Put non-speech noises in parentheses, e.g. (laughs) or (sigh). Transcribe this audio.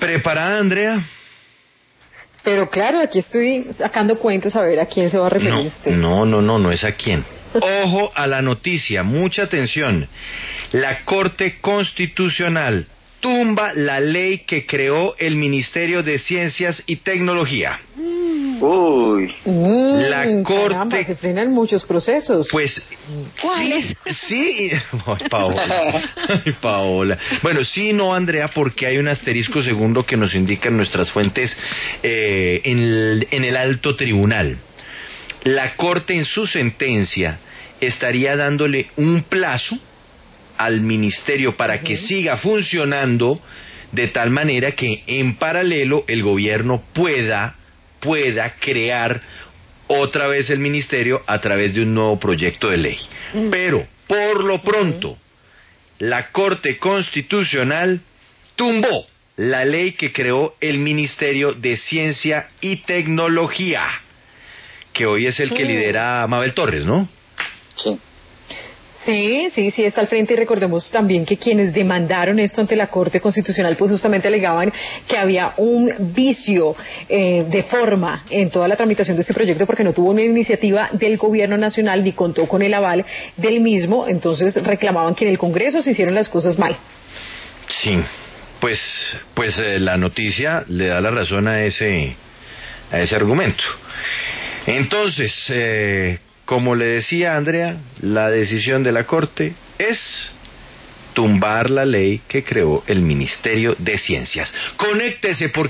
¿Preparada, Andrea? Pero claro, aquí estoy sacando cuentas a ver a quién se va a referir No, usted. no, no, no, no es a quién. Ojo a la noticia, mucha atención. La Corte Constitucional tumba la ley que creó el Ministerio de Ciencias y Tecnología. Uy. Mm, La caramba, Corte- se frenan muchos procesos. Pues ¿Cuáles? sí, sí. (laughs) Ay, Paola. Ay, Paola. Bueno, sí, no, Andrea, porque hay un asterisco segundo que nos indican nuestras fuentes eh, en, el, en el alto tribunal. La Corte en su sentencia estaría dándole un plazo al ministerio para que siga funcionando de tal manera que en paralelo el gobierno pueda pueda crear otra vez el ministerio a través de un nuevo proyecto de ley. Pero por lo pronto la Corte Constitucional tumbó la ley que creó el Ministerio de Ciencia y Tecnología, que hoy es el que Mm. lidera Mabel Torres, ¿no? Sí. Sí, sí, sí, está al frente y recordemos también que quienes demandaron esto ante la Corte Constitucional pues justamente alegaban que había un vicio eh, de forma en toda la tramitación de este proyecto porque no tuvo una iniciativa del gobierno nacional ni contó con el aval del mismo, entonces reclamaban que en el Congreso se hicieron las cosas mal. Sí, pues, pues eh, la noticia le da la razón a ese, a ese argumento. Entonces, eh, como le decía Andrea, la decisión de la Corte es tumbar la ley que creó el Ministerio de Ciencias. Conéctese porque